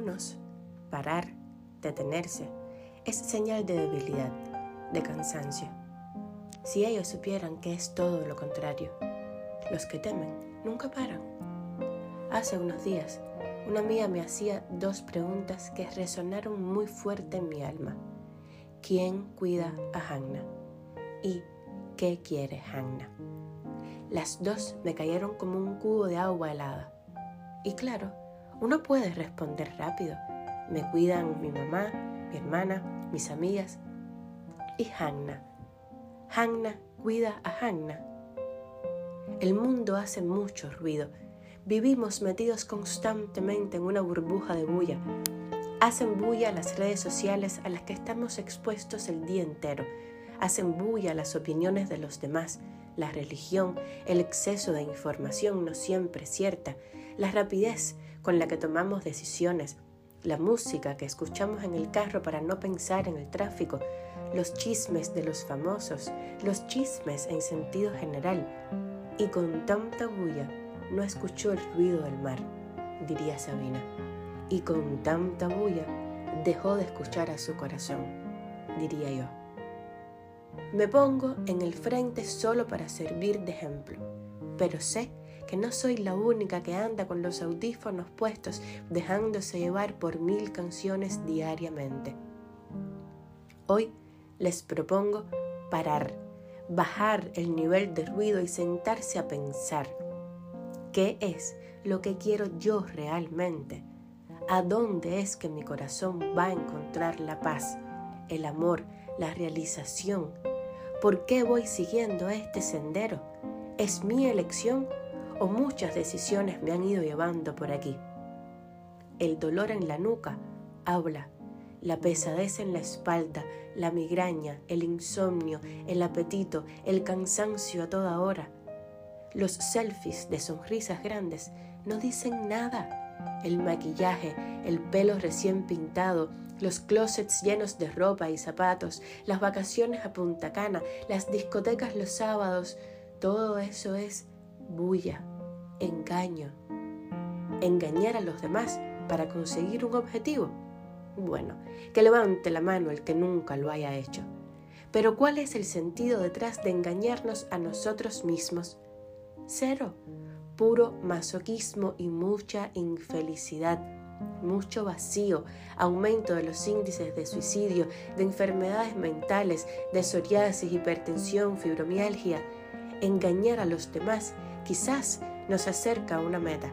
algunos, parar, detenerse, es señal de debilidad, de cansancio. Si ellos supieran que es todo lo contrario, los que temen nunca paran. Hace unos días, una amiga me hacía dos preguntas que resonaron muy fuerte en mi alma. ¿Quién cuida a Hanna? ¿Y qué quiere Hanna? Las dos me cayeron como un cubo de agua helada. Y claro, uno puede responder rápido. Me cuidan mi mamá, mi hermana, mis amigas y Hanna. Hanna cuida a Hanna. El mundo hace mucho ruido. Vivimos metidos constantemente en una burbuja de bulla. Hacen bulla las redes sociales a las que estamos expuestos el día entero. Hacen bulla las opiniones de los demás, la religión, el exceso de información no siempre cierta, la rapidez con la que tomamos decisiones, la música que escuchamos en el carro para no pensar en el tráfico, los chismes de los famosos, los chismes en sentido general. Y con tanta bulla no escuchó el ruido del mar, diría Sabina. Y con tanta bulla dejó de escuchar a su corazón, diría yo. Me pongo en el frente solo para servir de ejemplo, pero sé que no soy la única que anda con los audífonos puestos dejándose llevar por mil canciones diariamente. Hoy les propongo parar, bajar el nivel de ruido y sentarse a pensar. ¿Qué es lo que quiero yo realmente? ¿A dónde es que mi corazón va a encontrar la paz, el amor, la realización? ¿Por qué voy siguiendo este sendero? ¿Es mi elección o muchas decisiones me han ido llevando por aquí. El dolor en la nuca habla, la pesadez en la espalda, la migraña, el insomnio, el apetito, el cansancio a toda hora. Los selfies de sonrisas grandes no dicen nada. El maquillaje, el pelo recién pintado, los closets llenos de ropa y zapatos, las vacaciones a Punta Cana, las discotecas los sábados, todo eso es bulla, engaño. Engañar a los demás para conseguir un objetivo. Bueno, que levante la mano el que nunca lo haya hecho. Pero ¿cuál es el sentido detrás de engañarnos a nosotros mismos? Cero. Puro masoquismo y mucha infelicidad, mucho vacío, aumento de los índices de suicidio, de enfermedades mentales, de psoriasis, hipertensión, fibromialgia. Engañar a los demás quizás nos acerca a una meta,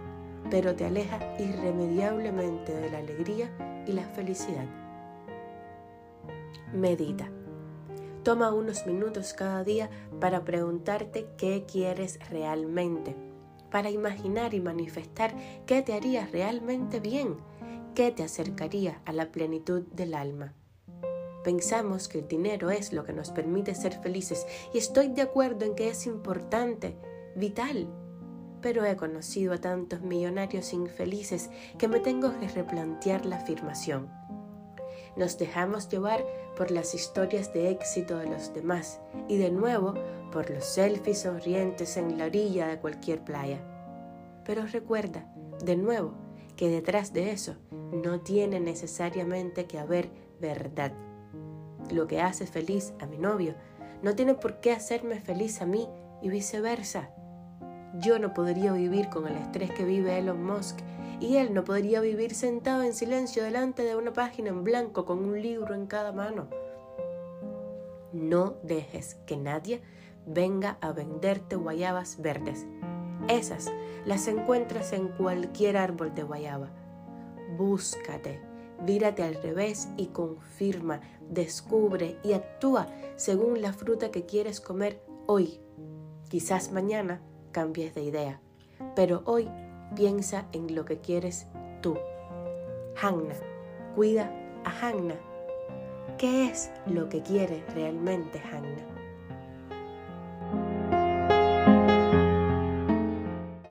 pero te aleja irremediablemente de la alegría y la felicidad. Medita. Toma unos minutos cada día para preguntarte qué quieres realmente, para imaginar y manifestar qué te haría realmente bien, qué te acercaría a la plenitud del alma. Pensamos que el dinero es lo que nos permite ser felices y estoy de acuerdo en que es importante, vital, pero he conocido a tantos millonarios infelices que me tengo que replantear la afirmación. Nos dejamos llevar por las historias de éxito de los demás y de nuevo por los selfies sonrientes en la orilla de cualquier playa. Pero recuerda, de nuevo, que detrás de eso no tiene necesariamente que haber verdad. Lo que hace feliz a mi novio no tiene por qué hacerme feliz a mí y viceversa. Yo no podría vivir con el estrés que vive Elon Musk y él no podría vivir sentado en silencio delante de una página en blanco con un libro en cada mano. No dejes que nadie venga a venderte guayabas verdes. Esas las encuentras en cualquier árbol de guayaba. Búscate, vírate al revés y confirma, descubre y actúa según la fruta que quieres comer hoy. Quizás mañana cambies de idea, pero hoy piensa en lo que quieres tú. Hanna, cuida a Hanna. ¿Qué es lo que quiere realmente Hanna?